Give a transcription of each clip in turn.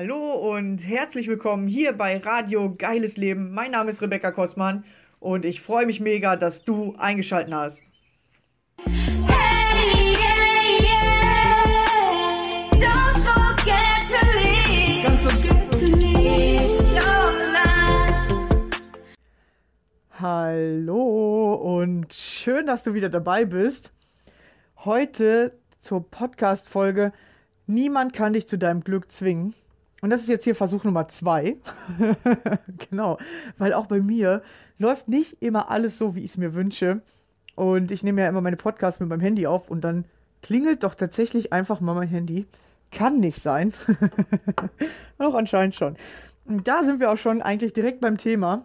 Hallo und herzlich willkommen hier bei Radio Geiles Leben. Mein Name ist Rebecca Kostmann und ich freue mich mega, dass du eingeschaltet hast. Hey, yeah, yeah. Don't forget to leave. Don't forget to leave. It's your life. Hallo und schön, dass du wieder dabei bist. Heute zur Podcast-Folge Niemand kann dich zu deinem Glück zwingen. Und das ist jetzt hier Versuch Nummer zwei. genau, weil auch bei mir läuft nicht immer alles so, wie ich es mir wünsche. Und ich nehme ja immer meine Podcasts mit meinem Handy auf und dann klingelt doch tatsächlich einfach mal mein Handy. Kann nicht sein. Doch anscheinend schon. Und da sind wir auch schon eigentlich direkt beim Thema.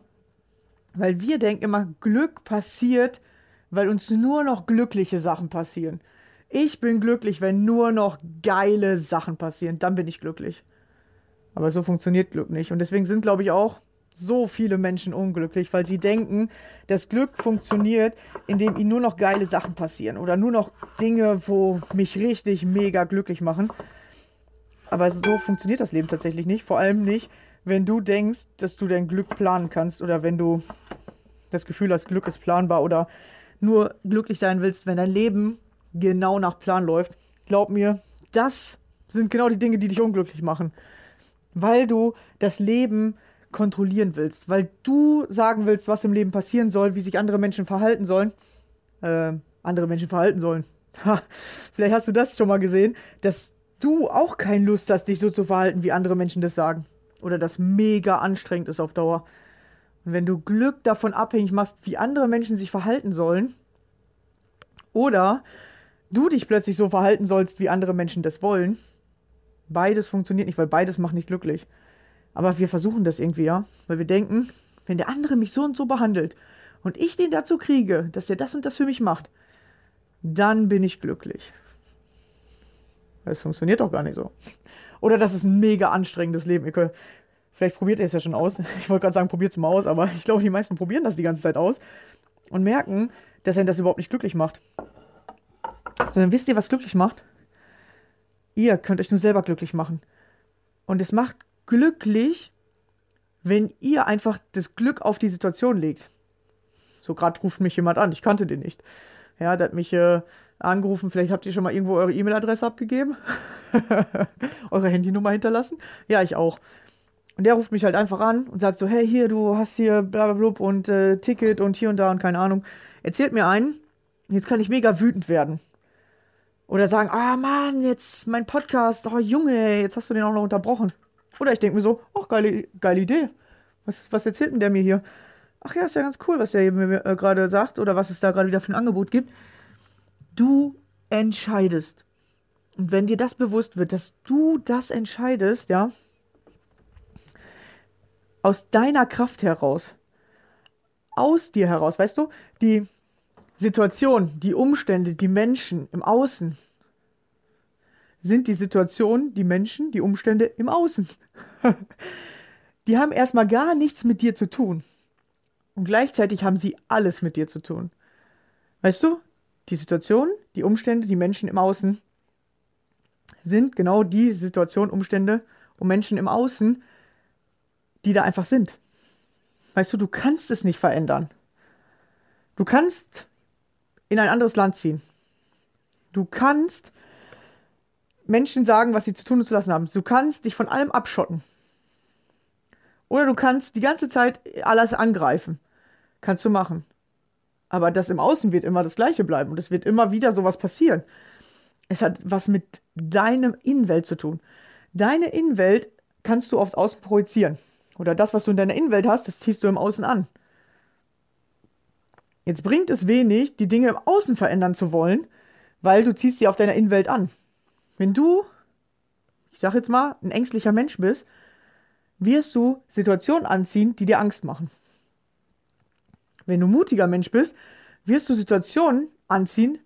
Weil wir denken immer, Glück passiert, weil uns nur noch glückliche Sachen passieren. Ich bin glücklich, wenn nur noch geile Sachen passieren. Dann bin ich glücklich. Aber so funktioniert Glück nicht. Und deswegen sind, glaube ich, auch so viele Menschen unglücklich, weil sie denken, das Glück funktioniert, indem ihnen nur noch geile Sachen passieren oder nur noch Dinge, wo mich richtig mega glücklich machen. Aber so funktioniert das Leben tatsächlich nicht. Vor allem nicht, wenn du denkst, dass du dein Glück planen kannst oder wenn du das Gefühl hast, Glück ist planbar oder nur glücklich sein willst, wenn dein Leben genau nach Plan läuft. Glaub mir, das sind genau die Dinge, die dich unglücklich machen. Weil du das Leben kontrollieren willst, weil du sagen willst, was im Leben passieren soll, wie sich andere Menschen verhalten sollen. Äh, andere Menschen verhalten sollen. Ha, vielleicht hast du das schon mal gesehen, dass du auch keine Lust hast, dich so zu verhalten, wie andere Menschen das sagen. Oder das mega anstrengend ist auf Dauer. Und wenn du Glück davon abhängig machst, wie andere Menschen sich verhalten sollen, oder du dich plötzlich so verhalten sollst, wie andere Menschen das wollen, beides funktioniert nicht, weil beides macht nicht glücklich. Aber wir versuchen das irgendwie, ja, weil wir denken, wenn der andere mich so und so behandelt und ich den dazu kriege, dass der das und das für mich macht, dann bin ich glücklich. Das funktioniert doch gar nicht so. Oder das ist ein mega anstrengendes Leben. Ihr könnt, vielleicht probiert ihr es ja schon aus. Ich wollte gerade sagen, probiert es mal aus, aber ich glaube, die meisten probieren das die ganze Zeit aus und merken, dass einen das überhaupt nicht glücklich macht. Sondern wisst ihr, was glücklich macht? Ihr könnt euch nur selber glücklich machen. Und es macht glücklich, wenn ihr einfach das Glück auf die Situation legt. So gerade ruft mich jemand an, ich kannte den nicht. Ja, der hat mich äh, angerufen, vielleicht habt ihr schon mal irgendwo eure E-Mail-Adresse abgegeben. eure Handynummer hinterlassen. Ja, ich auch. Und der ruft mich halt einfach an und sagt so, hey, hier, du hast hier blablabla und äh, Ticket und hier und da und keine Ahnung. Erzählt mir einen, jetzt kann ich mega wütend werden. Oder sagen, ah Mann, jetzt mein Podcast, oh Junge, jetzt hast du den auch noch unterbrochen. Oder ich denke mir so, ach, geile, geile Idee. Was, was erzählt denn der mir hier? Ach ja, ist ja ganz cool, was der mir äh, gerade sagt oder was es da gerade wieder für ein Angebot gibt. Du entscheidest. Und wenn dir das bewusst wird, dass du das entscheidest, ja, aus deiner Kraft heraus, aus dir heraus, weißt du, die Situation, die Umstände, die Menschen im Außen sind die Situation, die Menschen, die Umstände im Außen. die haben erstmal gar nichts mit dir zu tun. Und gleichzeitig haben sie alles mit dir zu tun. Weißt du, die Situation, die Umstände, die Menschen im Außen sind genau die Situation, Umstände und Menschen im Außen, die da einfach sind. Weißt du, du kannst es nicht verändern. Du kannst in ein anderes Land ziehen. Du kannst Menschen sagen, was sie zu tun und zu lassen haben. Du kannst dich von allem abschotten. Oder du kannst die ganze Zeit alles angreifen. Kannst du machen. Aber das im Außen wird immer das Gleiche bleiben und es wird immer wieder sowas passieren. Es hat was mit deinem Innenwelt zu tun. Deine Innenwelt kannst du aufs Außen projizieren. Oder das, was du in deiner Innenwelt hast, das ziehst du im Außen an. Jetzt bringt es wenig, die Dinge im Außen verändern zu wollen, weil du ziehst sie auf deiner Innenwelt an. Wenn du, ich sag jetzt mal, ein ängstlicher Mensch bist, wirst du Situationen anziehen, die dir Angst machen. Wenn du mutiger Mensch bist, wirst du Situationen anziehen,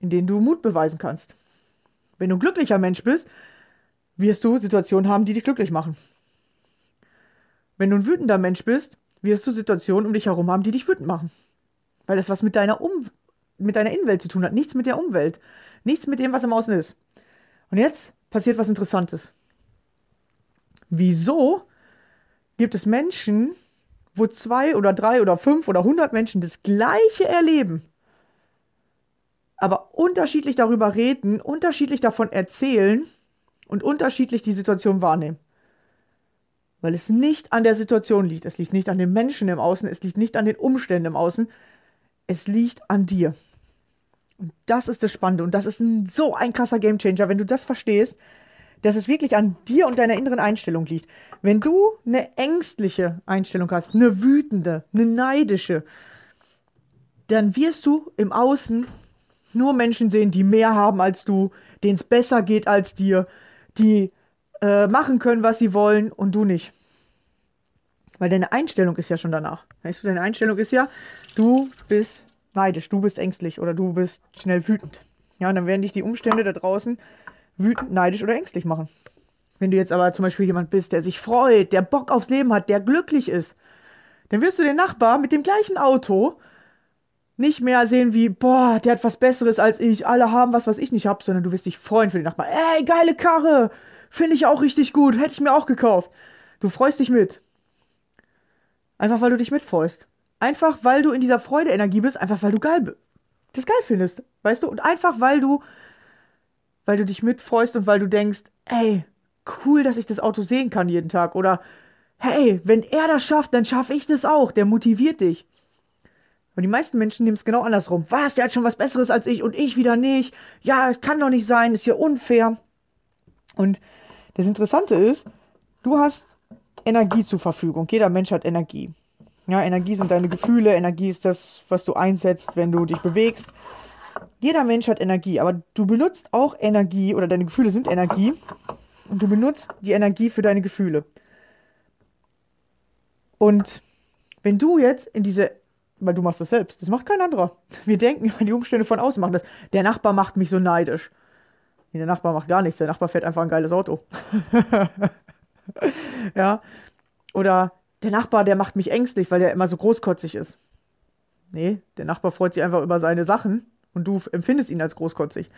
in denen du Mut beweisen kannst. Wenn du ein glücklicher Mensch bist, wirst du Situationen haben, die dich glücklich machen. Wenn du ein wütender Mensch bist, wirst du Situationen um dich herum haben, die dich wütend machen. Weil das was mit deiner, um mit deiner Innenwelt zu tun hat, nichts mit der Umwelt, nichts mit dem, was im Außen ist. Und jetzt passiert was Interessantes. wieso gibt es Menschen, wo zwei oder drei oder fünf oder hundert Menschen das Gleiche erleben, aber unterschiedlich darüber reden, unterschiedlich davon erzählen und unterschiedlich die Situation wahrnehmen. Weil es nicht an der Situation liegt, es liegt nicht an den Menschen im Außen, es liegt nicht an den Umständen im Außen, es liegt an dir. Und das ist das Spannende und das ist ein, so ein krasser Gamechanger, wenn du das verstehst, dass es wirklich an dir und deiner inneren Einstellung liegt. Wenn du eine ängstliche Einstellung hast, eine wütende, eine neidische, dann wirst du im Außen nur Menschen sehen, die mehr haben als du, denen es besser geht als dir, die äh, machen können, was sie wollen und du nicht. Weil deine Einstellung ist ja schon danach. Weißt du, deine Einstellung ist ja, du bist neidisch, du bist ängstlich oder du bist schnell wütend. Ja, und dann werden dich die Umstände da draußen wütend, neidisch oder ängstlich machen. Wenn du jetzt aber zum Beispiel jemand bist, der sich freut, der Bock aufs Leben hat, der glücklich ist, dann wirst du den Nachbar mit dem gleichen Auto nicht mehr sehen wie, boah, der hat was Besseres als ich, alle haben was, was ich nicht hab, sondern du wirst dich freuen für den Nachbar. Ey, geile Karre, finde ich auch richtig gut, hätte ich mir auch gekauft. Du freust dich mit. Einfach weil du dich mitfreust. Einfach weil du in dieser Freude-Energie bist, einfach weil du geil das geil findest, weißt du? Und einfach weil du weil du dich mitfreust und weil du denkst, ey, cool, dass ich das Auto sehen kann jeden Tag oder hey, wenn er das schafft, dann schaffe ich das auch. Der motiviert dich. Aber die meisten Menschen nehmen es genau andersrum. Was, der hat schon was Besseres als ich und ich wieder nicht. Ja, es kann doch nicht sein, ist ja unfair. Und das Interessante ist, du hast Energie zur Verfügung. Jeder Mensch hat Energie. Ja, Energie sind deine Gefühle, Energie ist das, was du einsetzt, wenn du dich bewegst. Jeder Mensch hat Energie, aber du benutzt auch Energie oder deine Gefühle sind Energie und du benutzt die Energie für deine Gefühle. Und wenn du jetzt in diese, weil du machst das selbst, das macht kein anderer. Wir denken, die Umstände von außen machen das. Der Nachbar macht mich so neidisch. Nee, der Nachbar macht gar nichts, der Nachbar fährt einfach ein geiles Auto. ja. Oder der Nachbar, der macht mich ängstlich, weil der immer so großkotzig ist. Nee, der Nachbar freut sich einfach über seine Sachen und du empfindest ihn als großkotzig.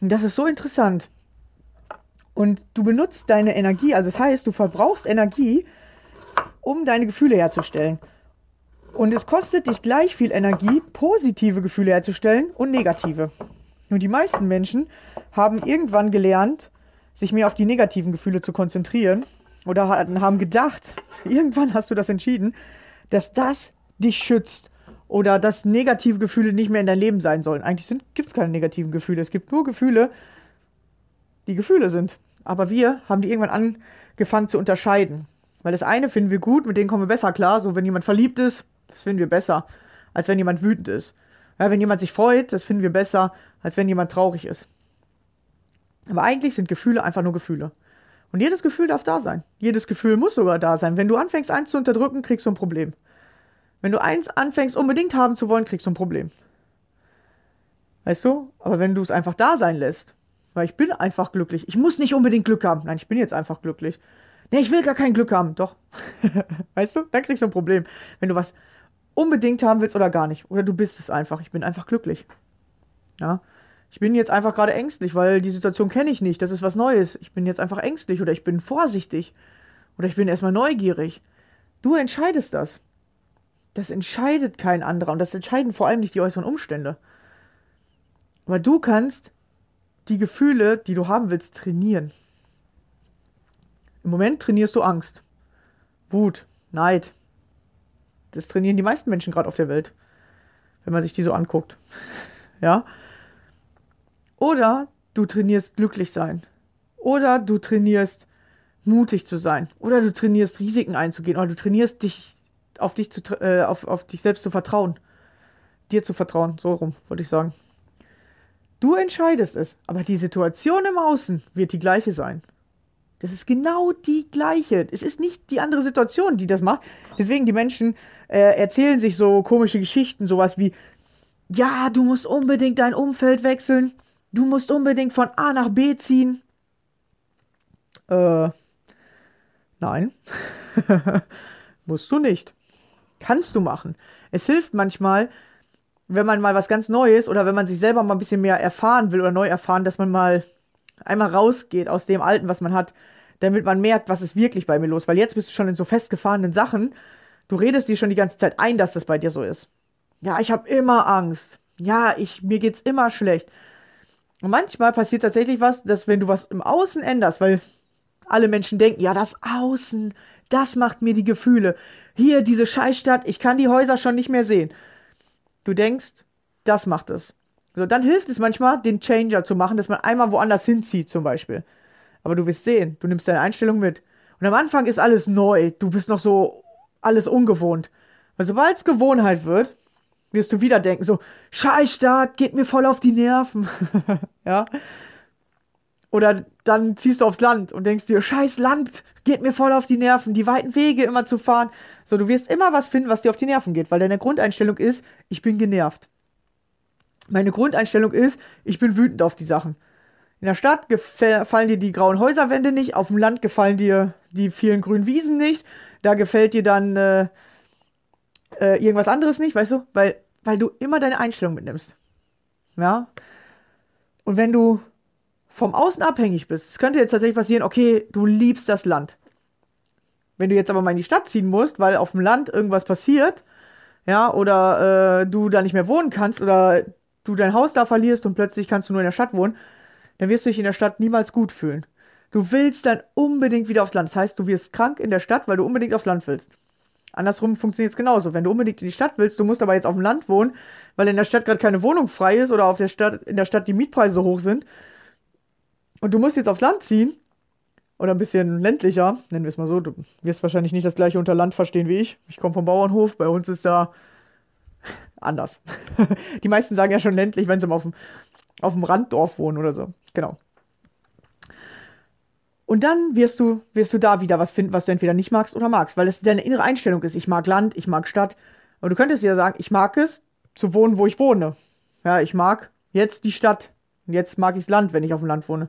Und das ist so interessant. Und du benutzt deine Energie, also das heißt, du verbrauchst Energie, um deine Gefühle herzustellen. Und es kostet dich gleich viel Energie, positive Gefühle herzustellen und negative. Nur die meisten Menschen haben irgendwann gelernt, sich mehr auf die negativen Gefühle zu konzentrieren oder haben gedacht, irgendwann hast du das entschieden, dass das dich schützt oder dass negative Gefühle nicht mehr in dein Leben sein sollen. Eigentlich gibt es keine negativen Gefühle. Es gibt nur Gefühle, die Gefühle sind. Aber wir haben die irgendwann angefangen zu unterscheiden. Weil das eine finden wir gut, mit denen kommen wir besser klar. So, wenn jemand verliebt ist, das finden wir besser, als wenn jemand wütend ist. Ja, wenn jemand sich freut, das finden wir besser, als wenn jemand traurig ist. Aber eigentlich sind Gefühle einfach nur Gefühle. Und jedes Gefühl darf da sein. Jedes Gefühl muss sogar da sein. Wenn du anfängst, eins zu unterdrücken, kriegst du ein Problem. Wenn du eins anfängst, unbedingt haben zu wollen, kriegst du ein Problem. Weißt du? Aber wenn du es einfach da sein lässt, weil ich bin einfach glücklich. Ich muss nicht unbedingt Glück haben. Nein, ich bin jetzt einfach glücklich. Nee, ich will gar kein Glück haben. Doch. weißt du? Dann kriegst du ein Problem. Wenn du was unbedingt haben willst oder gar nicht. Oder du bist es einfach. Ich bin einfach glücklich. Ja ich bin jetzt einfach gerade ängstlich, weil die Situation kenne ich nicht. Das ist was Neues. Ich bin jetzt einfach ängstlich oder ich bin vorsichtig oder ich bin erstmal neugierig. Du entscheidest das. Das entscheidet kein anderer und das entscheiden vor allem nicht die äußeren Umstände. Aber du kannst die Gefühle, die du haben willst, trainieren. Im Moment trainierst du Angst, Wut, Neid. Das trainieren die meisten Menschen gerade auf der Welt, wenn man sich die so anguckt. Ja? Oder du trainierst glücklich sein. Oder du trainierst mutig zu sein. Oder du trainierst Risiken einzugehen. Oder du trainierst dich auf dich, zu, äh, auf, auf dich selbst zu vertrauen. Dir zu vertrauen. So rum, wollte ich sagen. Du entscheidest es, aber die Situation im Außen wird die gleiche sein. Das ist genau die gleiche. Es ist nicht die andere Situation, die das macht. Deswegen die Menschen äh, erzählen sich so komische Geschichten, sowas wie, ja, du musst unbedingt dein Umfeld wechseln du musst unbedingt von A nach B ziehen. Äh, nein. musst du nicht. Kannst du machen. Es hilft manchmal, wenn man mal was ganz Neues oder wenn man sich selber mal ein bisschen mehr erfahren will oder neu erfahren, dass man mal einmal rausgeht aus dem Alten, was man hat. damit man merkt, was ist wirklich bei mir los. Weil jetzt bist du schon in so festgefahrenen Sachen. Du redest dir schon die ganze Zeit ein, dass das bei dir so ist. Ja, ich habe immer Angst. Ja, ich, mir geht's immer schlecht. Und manchmal passiert tatsächlich was, dass wenn du was im Außen änderst, weil alle Menschen denken, ja, das Außen, das macht mir die Gefühle. Hier, diese Scheißstadt, ich kann die Häuser schon nicht mehr sehen. Du denkst, das macht es. So, dann hilft es manchmal, den Changer zu machen, dass man einmal woanders hinzieht, zum Beispiel. Aber du wirst sehen, du nimmst deine Einstellung mit. Und am Anfang ist alles neu. Du bist noch so alles ungewohnt. Weil sobald es Gewohnheit wird, wirst du wieder denken, so, Scheißstadt, geht mir voll auf die Nerven. ja. Oder dann ziehst du aufs Land und denkst dir, scheiß Land, geht mir voll auf die Nerven, die weiten Wege immer zu fahren. So, du wirst immer was finden, was dir auf die Nerven geht, weil deine Grundeinstellung ist, ich bin genervt. Meine Grundeinstellung ist, ich bin wütend auf die Sachen. In der Stadt gefallen dir die grauen Häuserwände nicht, auf dem Land gefallen dir die vielen grünen Wiesen nicht, da gefällt dir dann äh, äh, irgendwas anderes nicht, weißt du? Weil, weil du immer deine Einstellung mitnimmst. Ja? Und wenn du vom Außen abhängig bist, es könnte jetzt tatsächlich passieren, okay, du liebst das Land. Wenn du jetzt aber mal in die Stadt ziehen musst, weil auf dem Land irgendwas passiert, ja, oder äh, du da nicht mehr wohnen kannst oder du dein Haus da verlierst und plötzlich kannst du nur in der Stadt wohnen, dann wirst du dich in der Stadt niemals gut fühlen. Du willst dann unbedingt wieder aufs Land. Das heißt, du wirst krank in der Stadt, weil du unbedingt aufs Land willst. Andersrum funktioniert es genauso. Wenn du unbedingt in die Stadt willst, du musst aber jetzt auf dem Land wohnen, weil in der Stadt gerade keine Wohnung frei ist oder auf der Stadt, in der Stadt die Mietpreise hoch sind. Und du musst jetzt aufs Land ziehen. Oder ein bisschen ländlicher, nennen wir es mal so. Du wirst wahrscheinlich nicht das gleiche unter Land verstehen wie ich. Ich komme vom Bauernhof. Bei uns ist da anders. die meisten sagen ja schon ländlich, wenn sie mal auf dem, auf dem Randdorf wohnen oder so. Genau. Und dann wirst du, wirst du da wieder was finden, was du entweder nicht magst oder magst, weil es deine innere Einstellung ist. Ich mag Land, ich mag Stadt. Aber du könntest ja sagen, ich mag es, zu wohnen, wo ich wohne. Ja, ich mag jetzt die Stadt. Und jetzt mag ich das Land, wenn ich auf dem Land wohne.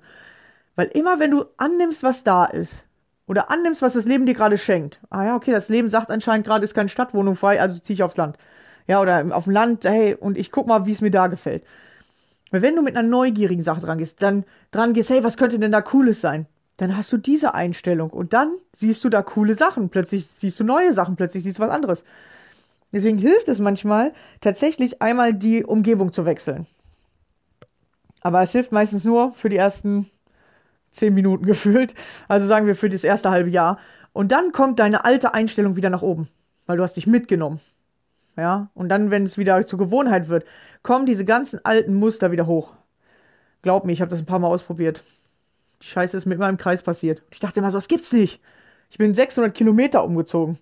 Weil immer, wenn du annimmst, was da ist, oder annimmst, was das Leben dir gerade schenkt. Ah ja, okay, das Leben sagt anscheinend gerade, ist keine Stadtwohnung frei, also ziehe ich aufs Land. Ja, oder auf dem Land, hey, und ich guck mal, wie es mir da gefällt. Weil wenn du mit einer neugierigen Sache dran gehst, dann dran gehst, hey, was könnte denn da Cooles sein? Dann hast du diese Einstellung und dann siehst du da coole Sachen. Plötzlich siehst du neue Sachen, plötzlich siehst du was anderes. Deswegen hilft es manchmal, tatsächlich einmal die Umgebung zu wechseln. Aber es hilft meistens nur für die ersten zehn Minuten gefühlt. Also sagen wir für das erste halbe Jahr. Und dann kommt deine alte Einstellung wieder nach oben, weil du hast dich mitgenommen. Ja, und dann, wenn es wieder zur Gewohnheit wird, kommen diese ganzen alten Muster wieder hoch. Glaub mir, ich habe das ein paar Mal ausprobiert. Scheiße ist mit meinem Kreis passiert. Ich dachte immer so, das gibt's nicht. Ich bin 600 Kilometer umgezogen.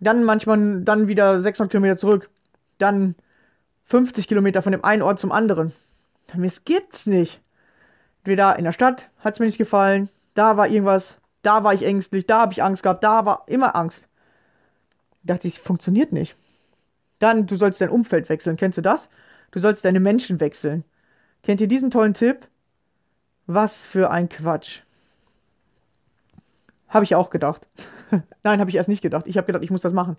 Dann manchmal, dann wieder 600 Kilometer zurück. Dann 50 Kilometer von dem einen Ort zum anderen. Es gibt's nicht. Entweder in der Stadt hat's mir nicht gefallen, da war irgendwas, da war ich ängstlich, da habe ich Angst gehabt, da war immer Angst. Da dachte ich, funktioniert nicht. Dann, du sollst dein Umfeld wechseln. Kennst du das? Du sollst deine Menschen wechseln. Kennt ihr diesen tollen Tipp? Was für ein Quatsch. Habe ich auch gedacht. Nein, habe ich erst nicht gedacht. Ich habe gedacht, ich muss das machen.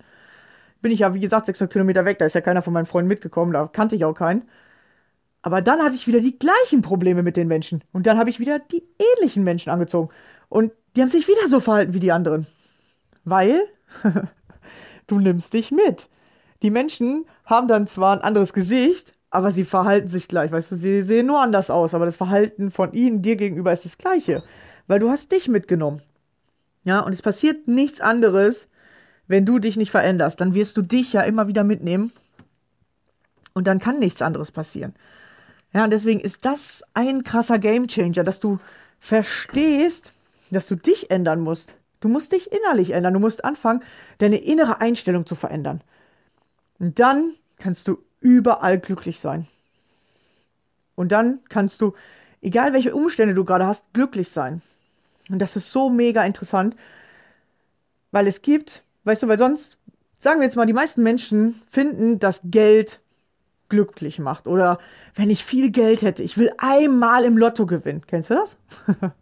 Bin ich ja, wie gesagt, 600 Kilometer weg. Da ist ja keiner von meinen Freunden mitgekommen. Da kannte ich auch keinen. Aber dann hatte ich wieder die gleichen Probleme mit den Menschen. Und dann habe ich wieder die ähnlichen Menschen angezogen. Und die haben sich wieder so verhalten wie die anderen. Weil du nimmst dich mit. Die Menschen haben dann zwar ein anderes Gesicht, aber sie verhalten sich gleich. Weißt du, sie sehen nur anders aus, aber das Verhalten von ihnen dir gegenüber ist das gleiche. Weil du hast dich mitgenommen. Ja, und es passiert nichts anderes, wenn du dich nicht veränderst. Dann wirst du dich ja immer wieder mitnehmen. Und dann kann nichts anderes passieren. Ja, und deswegen ist das ein krasser Gamechanger, dass du verstehst, dass du dich ändern musst. Du musst dich innerlich ändern. Du musst anfangen, deine innere Einstellung zu verändern. Und dann kannst du überall glücklich sein. Und dann kannst du, egal welche Umstände du gerade hast, glücklich sein. Und das ist so mega interessant, weil es gibt, weißt du, weil sonst, sagen wir jetzt mal, die meisten Menschen finden, dass Geld glücklich macht. Oder wenn ich viel Geld hätte, ich will einmal im Lotto gewinnen. Kennst du das?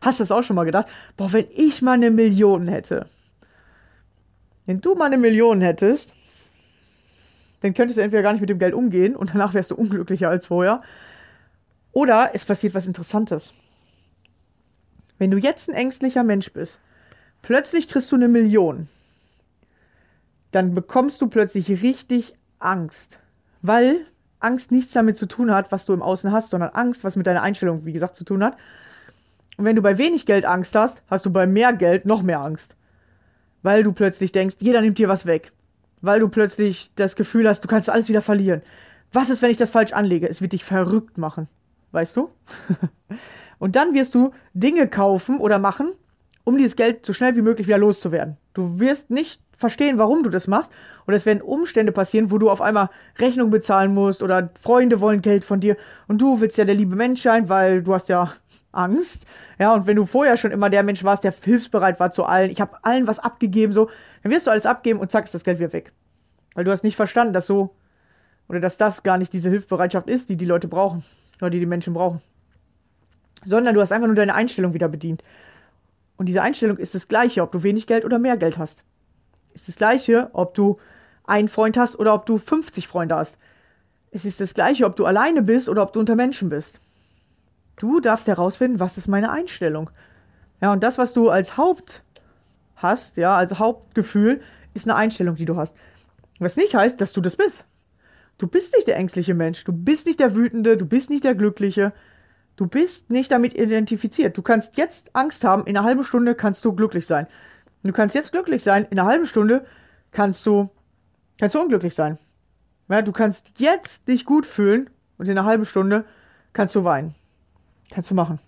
Hast du das auch schon mal gedacht? Boah, wenn ich mal eine Million hätte. Wenn du mal eine Million hättest, dann könntest du entweder gar nicht mit dem Geld umgehen und danach wärst du unglücklicher als vorher. Oder es passiert was Interessantes. Wenn du jetzt ein ängstlicher Mensch bist, plötzlich kriegst du eine Million, dann bekommst du plötzlich richtig Angst, weil Angst nichts damit zu tun hat, was du im Außen hast, sondern Angst, was mit deiner Einstellung, wie gesagt, zu tun hat. Und wenn du bei wenig Geld Angst hast, hast du bei mehr Geld noch mehr Angst. Weil du plötzlich denkst, jeder nimmt dir was weg. Weil du plötzlich das Gefühl hast, du kannst alles wieder verlieren. Was ist, wenn ich das falsch anlege? Es wird dich verrückt machen. Weißt du? Und dann wirst du Dinge kaufen oder machen, um dieses Geld so schnell wie möglich wieder loszuwerden. Du wirst nicht verstehen, warum du das machst. Und es werden Umstände passieren, wo du auf einmal Rechnung bezahlen musst oder Freunde wollen Geld von dir und du willst ja der liebe Mensch sein, weil du hast ja Angst. Ja, und wenn du vorher schon immer der Mensch warst, der hilfsbereit war zu allen, ich habe allen was abgegeben, so, dann wirst du alles abgeben und zack, ist das Geld wieder weg. Weil du hast nicht verstanden, dass so, oder dass das gar nicht diese Hilfsbereitschaft ist, die die Leute brauchen, oder die die Menschen brauchen. Sondern du hast einfach nur deine Einstellung wieder bedient. Und diese Einstellung ist das gleiche, ob du wenig Geld oder mehr Geld hast. Ist das gleiche, ob du einen Freund hast oder ob du 50 Freunde hast. Es ist das gleiche, ob du alleine bist oder ob du unter Menschen bist. Du darfst herausfinden, was ist meine Einstellung. Ja, und das, was du als Haupt hast, ja, als Hauptgefühl, ist eine Einstellung, die du hast. Was nicht heißt, dass du das bist. Du bist nicht der ängstliche Mensch, du bist nicht der wütende, du bist nicht der glückliche. Du bist nicht damit identifiziert. Du kannst jetzt Angst haben, in einer halben Stunde kannst du glücklich sein. Du kannst jetzt glücklich sein, in einer halben Stunde kannst du, kannst du unglücklich sein. Ja, du kannst jetzt dich gut fühlen und in einer halben Stunde kannst du weinen. Kannst du machen.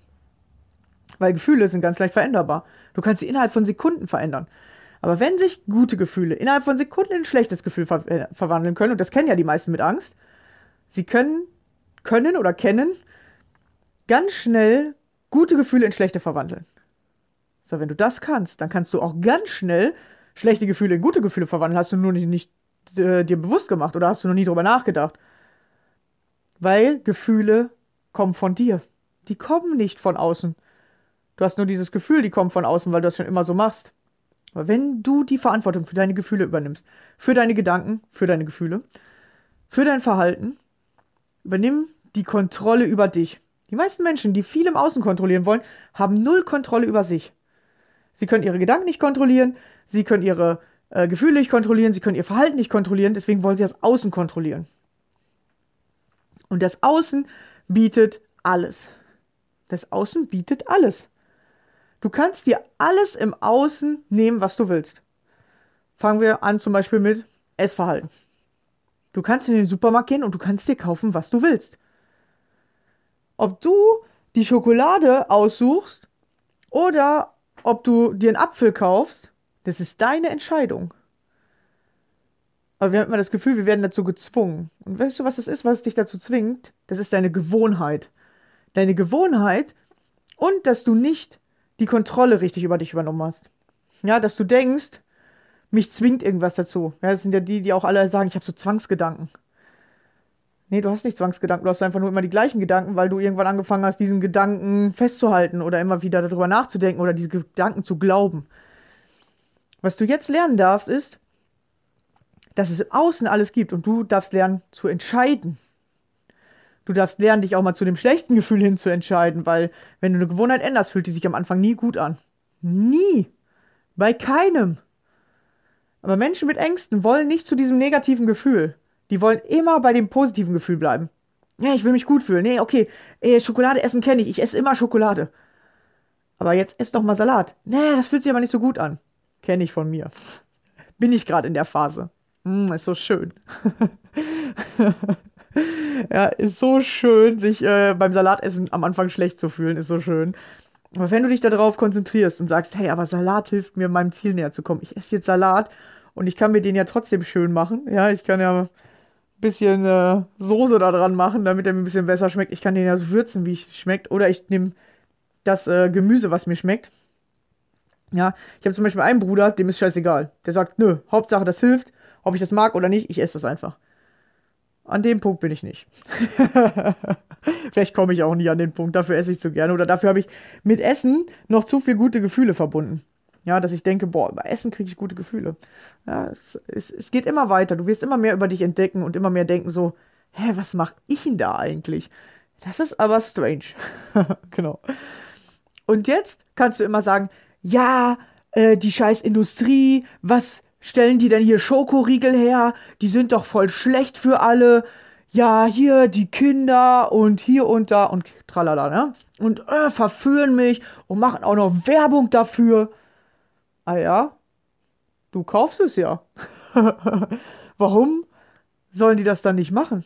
Weil Gefühle sind ganz leicht veränderbar. Du kannst sie innerhalb von Sekunden verändern. Aber wenn sich gute Gefühle innerhalb von Sekunden in ein schlechtes Gefühl ver äh, verwandeln können, und das kennen ja die meisten mit Angst, sie können, können oder kennen ganz schnell gute Gefühle in schlechte verwandeln. So, wenn du das kannst, dann kannst du auch ganz schnell schlechte Gefühle in gute Gefühle verwandeln. Hast du nur nicht, nicht äh, dir bewusst gemacht oder hast du noch nie drüber nachgedacht? Weil Gefühle kommen von dir. Die kommen nicht von außen. Du hast nur dieses Gefühl, die kommen von außen, weil du das schon immer so machst. Aber wenn du die Verantwortung für deine Gefühle übernimmst, für deine Gedanken, für deine Gefühle, für dein Verhalten, übernimm die Kontrolle über dich. Die meisten Menschen, die viel im Außen kontrollieren wollen, haben null Kontrolle über sich. Sie können ihre Gedanken nicht kontrollieren, sie können ihre äh, Gefühle nicht kontrollieren, sie können ihr Verhalten nicht kontrollieren, deswegen wollen sie das Außen kontrollieren. Und das Außen bietet alles. Das Außen bietet alles. Du kannst dir alles im Außen nehmen, was du willst. Fangen wir an zum Beispiel mit Essverhalten. Du kannst in den Supermarkt gehen und du kannst dir kaufen, was du willst. Ob du die Schokolade aussuchst oder ob du dir einen Apfel kaufst, das ist deine Entscheidung. Aber wir haben immer das Gefühl, wir werden dazu gezwungen. Und weißt du, was das ist, was dich dazu zwingt? Das ist deine Gewohnheit. Deine Gewohnheit und dass du nicht die Kontrolle richtig über dich übernommen hast. Ja, dass du denkst, mich zwingt irgendwas dazu. Ja, das sind ja die, die auch alle sagen, ich habe so Zwangsgedanken. Nee, du hast nicht Zwangsgedanken, du hast einfach nur immer die gleichen Gedanken, weil du irgendwann angefangen hast, diesen Gedanken festzuhalten oder immer wieder darüber nachzudenken oder diese Gedanken zu glauben. Was du jetzt lernen darfst, ist, dass es im Außen alles gibt und du darfst lernen zu entscheiden. Du darfst lernen, dich auch mal zu dem schlechten Gefühl hin zu entscheiden, weil wenn du eine Gewohnheit änderst, fühlt die sich am Anfang nie gut an. Nie. Bei keinem. Aber Menschen mit Ängsten wollen nicht zu diesem negativen Gefühl. Die wollen immer bei dem positiven Gefühl bleiben. Ja, ich will mich gut fühlen. Nee, okay. Ey, Schokolade essen kenne ich. Ich esse immer Schokolade. Aber jetzt ess doch mal Salat. Nee, das fühlt sich aber nicht so gut an. Kenne ich von mir. Bin ich gerade in der Phase. Mm, ist so schön. ja, ist so schön, sich äh, beim Salatessen am Anfang schlecht zu fühlen, ist so schön. Aber wenn du dich darauf konzentrierst und sagst, hey, aber Salat hilft mir, meinem Ziel näher zu kommen. Ich esse jetzt Salat und ich kann mir den ja trotzdem schön machen. Ja, ich kann ja ein bisschen äh, Soße da dran machen, damit er mir ein bisschen besser schmeckt. Ich kann den ja so würzen, wie es schmeckt. Oder ich nehme das äh, Gemüse, was mir schmeckt. Ja, ich habe zum Beispiel einen Bruder, dem ist scheißegal. Der sagt, nö, Hauptsache das hilft. Ob ich das mag oder nicht, ich esse das einfach. An dem Punkt bin ich nicht. Vielleicht komme ich auch nie an den Punkt, dafür esse ich zu gerne. Oder dafür habe ich mit Essen noch zu viel gute Gefühle verbunden. Ja, dass ich denke, boah, bei Essen kriege ich gute Gefühle. Ja, es, es, es geht immer weiter. Du wirst immer mehr über dich entdecken und immer mehr denken so, hä, was mache ich denn da eigentlich? Das ist aber strange. genau. Und jetzt kannst du immer sagen, ja, äh, die scheiß Industrie, was stellen die denn hier Schokoriegel her? Die sind doch voll schlecht für alle. Ja, hier die Kinder und hier und da und tralala, ne? Und äh, verführen mich und machen auch noch Werbung dafür. Ah ja, du kaufst es ja. Warum sollen die das dann nicht machen?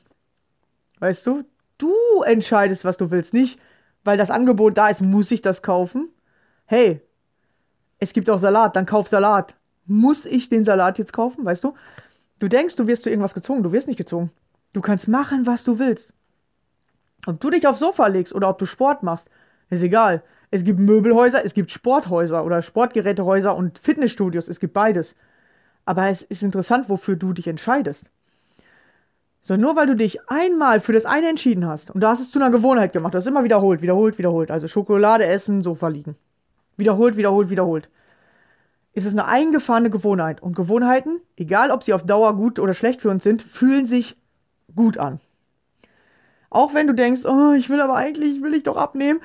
Weißt du, du entscheidest, was du willst, nicht weil das Angebot da ist, muss ich das kaufen. Hey, es gibt auch Salat, dann kauf Salat. Muss ich den Salat jetzt kaufen, weißt du? Du denkst, du wirst zu irgendwas gezwungen, du wirst nicht gezwungen. Du kannst machen, was du willst. Ob du dich aufs Sofa legst oder ob du Sport machst, ist egal. Es gibt Möbelhäuser, es gibt Sporthäuser oder Sportgerätehäuser und Fitnessstudios, es gibt beides. Aber es ist interessant, wofür du dich entscheidest. So, nur weil du dich einmal für das eine entschieden hast und du hast es zu einer Gewohnheit gemacht, du hast immer wiederholt, wiederholt, wiederholt, also Schokolade essen, Sofa liegen. Wiederholt, wiederholt, wiederholt. Ist es eine eingefahrene Gewohnheit. Und Gewohnheiten, egal ob sie auf Dauer gut oder schlecht für uns sind, fühlen sich gut an. Auch wenn du denkst, oh, ich will aber eigentlich, will ich doch abnehmen.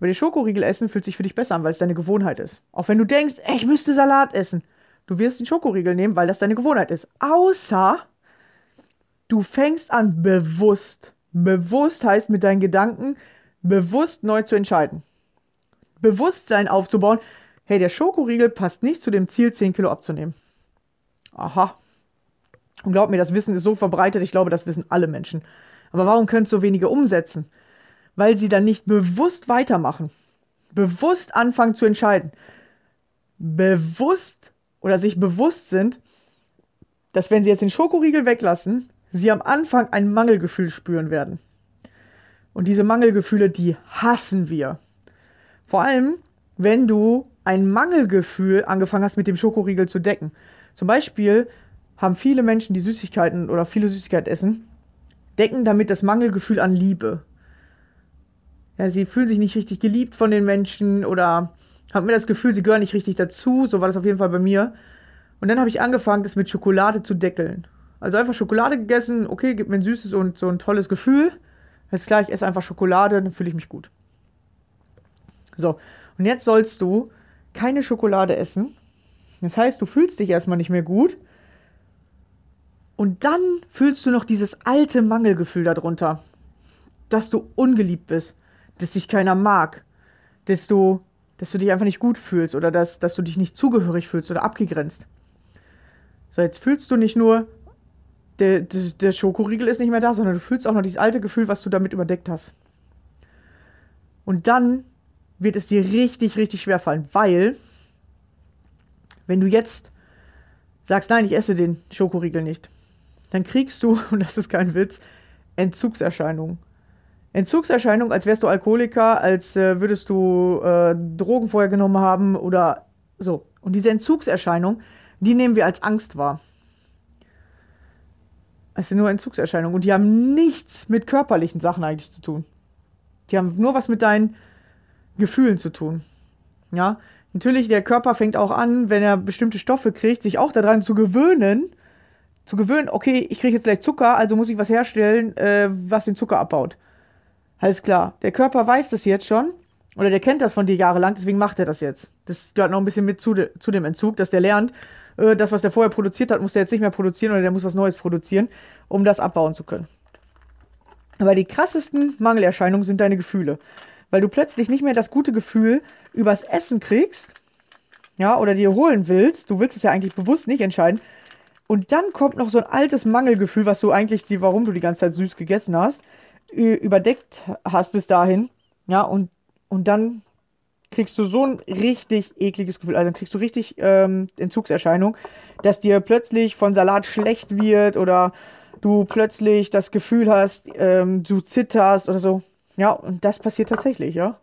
Weil die Schokoriegel essen fühlt sich für dich besser an, weil es deine Gewohnheit ist. Auch wenn du denkst, ey, ich müsste Salat essen. Du wirst den Schokoriegel nehmen, weil das deine Gewohnheit ist. Außer du fängst an bewusst. Bewusst heißt mit deinen Gedanken bewusst neu zu entscheiden. Bewusstsein aufzubauen, hey, der Schokoriegel passt nicht zu dem Ziel, 10 Kilo abzunehmen. Aha. Und glaub mir, das Wissen ist so verbreitet, ich glaube, das wissen alle Menschen. Aber warum können es so wenige umsetzen? Weil sie dann nicht bewusst weitermachen. Bewusst anfangen zu entscheiden. Bewusst oder sich bewusst sind, dass wenn sie jetzt den Schokoriegel weglassen, sie am Anfang ein Mangelgefühl spüren werden. Und diese Mangelgefühle, die hassen wir. Vor allem, wenn du ein Mangelgefühl angefangen hast, mit dem Schokoriegel zu decken. Zum Beispiel haben viele Menschen, die Süßigkeiten oder viele Süßigkeiten essen, decken damit das Mangelgefühl an Liebe. Ja, sie fühlen sich nicht richtig geliebt von den Menschen oder haben mir das Gefühl, sie gehören nicht richtig dazu. So war das auf jeden Fall bei mir. Und dann habe ich angefangen, das mit Schokolade zu deckeln. Also einfach Schokolade gegessen, okay, gibt mir ein süßes und so ein tolles Gefühl. Jetzt klar, ich esse einfach Schokolade, dann fühle ich mich gut. So, und jetzt sollst du keine Schokolade essen. Das heißt, du fühlst dich erstmal nicht mehr gut. Und dann fühlst du noch dieses alte Mangelgefühl darunter, dass du ungeliebt bist, dass dich keiner mag, dass du, dass du dich einfach nicht gut fühlst oder dass, dass du dich nicht zugehörig fühlst oder abgegrenzt. So, jetzt fühlst du nicht nur, der, der, der Schokoriegel ist nicht mehr da, sondern du fühlst auch noch dieses alte Gefühl, was du damit überdeckt hast. Und dann wird es dir richtig, richtig schwer fallen, weil wenn du jetzt sagst, nein, ich esse den Schokoriegel nicht, dann kriegst du, und das ist kein Witz, Entzugserscheinungen. Entzugserscheinungen, als wärst du Alkoholiker, als äh, würdest du äh, Drogen vorher genommen haben oder so. Und diese Entzugserscheinung, die nehmen wir als Angst wahr. Es sind nur Entzugserscheinungen und die haben nichts mit körperlichen Sachen eigentlich zu tun. Die haben nur was mit deinen Gefühlen zu tun. Ja, natürlich, der Körper fängt auch an, wenn er bestimmte Stoffe kriegt, sich auch daran zu gewöhnen, zu gewöhnen, okay, ich kriege jetzt gleich Zucker, also muss ich was herstellen, äh, was den Zucker abbaut. Alles klar. Der Körper weiß das jetzt schon, oder der kennt das von dir jahrelang, deswegen macht er das jetzt. Das gehört noch ein bisschen mit zu, de zu dem Entzug, dass der lernt, äh, das, was der vorher produziert hat, muss der jetzt nicht mehr produzieren oder der muss was Neues produzieren, um das abbauen zu können. Aber die krassesten Mangelerscheinungen sind deine Gefühle weil du plötzlich nicht mehr das gute Gefühl übers Essen kriegst, ja, oder dir holen willst. Du willst es ja eigentlich bewusst nicht entscheiden. Und dann kommt noch so ein altes Mangelgefühl, was du eigentlich, die, warum du die ganze Zeit süß gegessen hast, überdeckt hast bis dahin. Ja, und, und dann kriegst du so ein richtig ekliges Gefühl. Also dann kriegst du richtig ähm, Entzugserscheinung, dass dir plötzlich von Salat schlecht wird oder du plötzlich das Gefühl hast, ähm, du zitterst oder so. Ja, und das passiert tatsächlich, ja.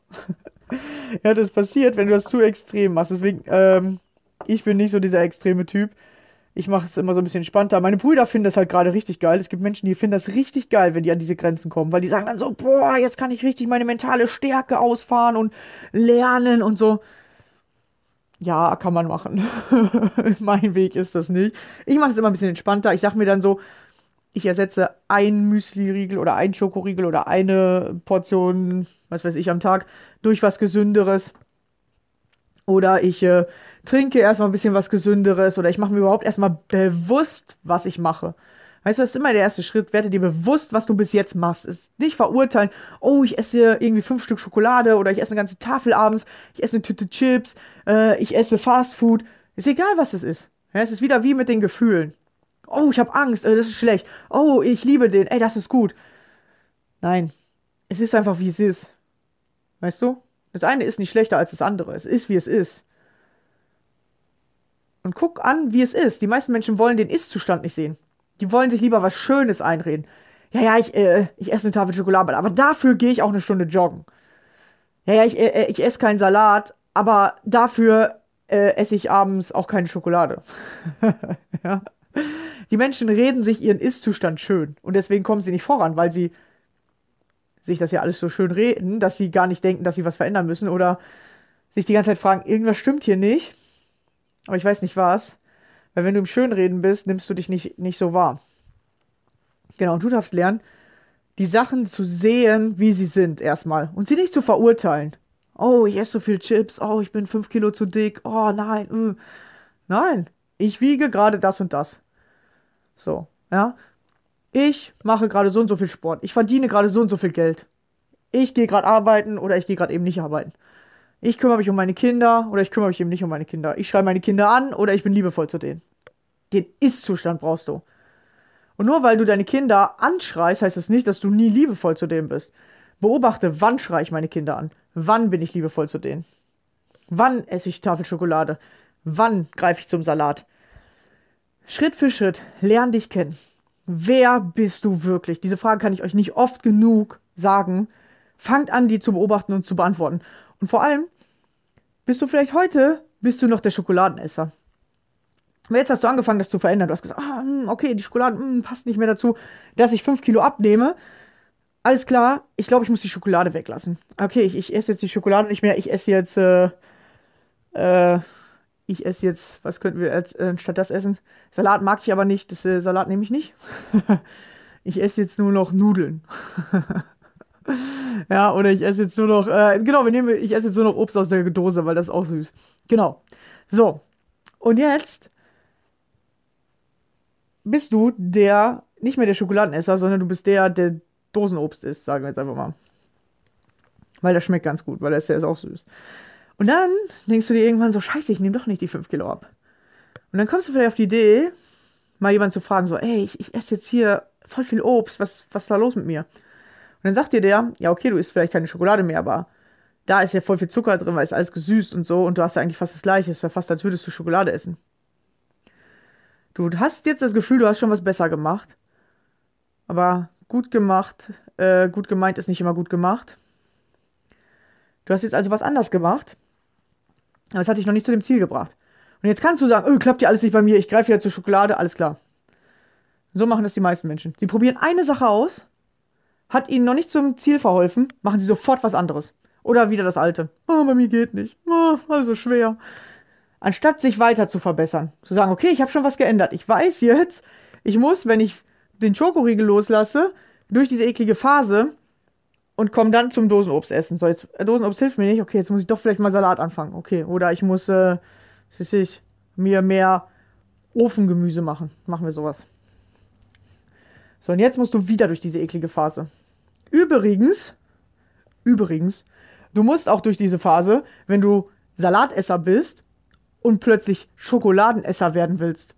ja, das passiert, wenn du das zu extrem machst. Deswegen, ähm, ich bin nicht so dieser extreme Typ. Ich mache es immer so ein bisschen entspannter. Meine Brüder finden das halt gerade richtig geil. Es gibt Menschen, die finden das richtig geil, wenn die an diese Grenzen kommen, weil die sagen dann so, boah, jetzt kann ich richtig meine mentale Stärke ausfahren und lernen und so. Ja, kann man machen. mein Weg ist das nicht. Ich mache es immer ein bisschen entspannter. Ich sage mir dann so, ich ersetze ein Müsli-Riegel oder ein Schokoriegel oder eine Portion, was weiß ich, am Tag durch was Gesünderes. Oder ich äh, trinke erstmal ein bisschen was Gesünderes oder ich mache mir überhaupt erstmal bewusst, was ich mache. Weißt du, das ist immer der erste Schritt. Werde dir bewusst, was du bis jetzt machst. Ist nicht verurteilen, oh, ich esse irgendwie fünf Stück Schokolade oder ich esse eine ganze Tafel abends, ich esse eine Tüte Chips, äh, ich esse Fast Food. Ist egal, was es ist. Ja, es ist wieder wie mit den Gefühlen. Oh, ich habe Angst, äh, das ist schlecht. Oh, ich liebe den, ey, das ist gut. Nein, es ist einfach, wie es ist. Weißt du? Das eine ist nicht schlechter als das andere. Es ist, wie es ist. Und guck an, wie es ist. Die meisten Menschen wollen den Ist-Zustand nicht sehen. Die wollen sich lieber was Schönes einreden. Ja, ja, ich, äh, ich esse eine Tafel Schokolade, aber dafür gehe ich auch eine Stunde joggen. Ja, ja, ich, äh, ich esse keinen Salat, aber dafür äh, esse ich abends auch keine Schokolade. ja. Die Menschen reden sich ihren Ist-Zustand schön und deswegen kommen sie nicht voran, weil sie sich das ja alles so schön reden, dass sie gar nicht denken, dass sie was verändern müssen oder sich die ganze Zeit fragen, irgendwas stimmt hier nicht, aber ich weiß nicht was. Weil wenn du im Schönreden bist, nimmst du dich nicht, nicht so wahr. Genau, und du darfst lernen, die Sachen zu sehen, wie sie sind, erstmal. Und sie nicht zu verurteilen. Oh, ich esse so viel Chips. Oh, ich bin fünf Kilo zu dick. Oh, nein. Äh. Nein, ich wiege gerade das und das. So, ja. Ich mache gerade so und so viel Sport. Ich verdiene gerade so und so viel Geld. Ich gehe gerade arbeiten oder ich gehe gerade eben nicht arbeiten. Ich kümmere mich um meine Kinder oder ich kümmere mich eben nicht um meine Kinder. Ich schreibe meine Kinder an oder ich bin liebevoll zu denen. Den Ist-Zustand brauchst du. Und nur weil du deine Kinder anschreist, heißt es das nicht, dass du nie liebevoll zu denen bist. Beobachte, wann schreie ich meine Kinder an? Wann bin ich liebevoll zu denen? Wann esse ich Tafel Schokolade? Wann greife ich zum Salat? Schritt für Schritt lern dich kennen. Wer bist du wirklich? Diese Frage kann ich euch nicht oft genug sagen. Fangt an, die zu beobachten und zu beantworten. Und vor allem, bist du vielleicht heute, bist du noch der Schokoladenesser. Aber jetzt hast du angefangen, das zu verändern. Du hast gesagt, ah, hm, okay, die Schokolade mh, hm, passt nicht mehr dazu, dass ich 5 Kilo abnehme. Alles klar, ich glaube, ich muss die Schokolade weglassen. Okay, ich, ich esse jetzt die Schokolade nicht mehr. Ich esse jetzt, äh, äh, ich esse jetzt, was könnten wir als, äh, statt das essen? Salat mag ich aber nicht. Das äh, Salat nehme ich nicht. ich esse jetzt nur noch Nudeln. ja, oder ich esse jetzt nur noch, äh, genau, wir nehmen, ich esse jetzt nur noch Obst aus der Dose, weil das ist auch süß. Genau. So. Und jetzt bist du der, nicht mehr der Schokoladenesser, sondern du bist der, der Dosenobst isst, sagen wir jetzt einfach mal. Weil das schmeckt ganz gut, weil der ist, auch süß. Und dann denkst du dir irgendwann so, scheiße, ich nehme doch nicht die 5 Kilo ab. Und dann kommst du vielleicht auf die Idee, mal jemanden zu fragen, so, ey, ich, ich esse jetzt hier voll viel Obst, was, was ist da los mit mir? Und dann sagt dir der, ja, okay, du isst vielleicht keine Schokolade mehr, aber da ist ja voll viel Zucker drin, weil es alles gesüßt und so und du hast ja eigentlich fast das gleiche. Es ist ja fast, als würdest du Schokolade essen. Du hast jetzt das Gefühl, du hast schon was besser gemacht. Aber gut gemacht, äh, gut gemeint ist nicht immer gut gemacht. Du hast jetzt also was anders gemacht. Aber es hat dich noch nicht zu dem Ziel gebracht. Und jetzt kannst du sagen, oh, klappt ja alles nicht bei mir, ich greife wieder zur Schokolade, alles klar. So machen das die meisten Menschen. Sie probieren eine Sache aus hat ihnen noch nicht zum Ziel verholfen, machen sie sofort was anderes. Oder wieder das Alte. Oh, bei mir geht nicht. Oh, alles schwer. Anstatt sich weiter zu verbessern. Zu sagen, okay, ich habe schon was geändert. Ich weiß jetzt, ich muss, wenn ich den Schokoriegel loslasse, durch diese eklige Phase und komme dann zum Dosenobst essen. So, jetzt, äh, Dosenobst hilft mir nicht. Okay, jetzt muss ich doch vielleicht mal Salat anfangen. Okay, oder ich muss, äh, was ich, mir mehr Ofengemüse machen. Machen wir sowas. So, und jetzt musst du wieder durch diese eklige Phase. Übrigens, übrigens, du musst auch durch diese Phase, wenn du Salatesser bist und plötzlich Schokoladenesser werden willst,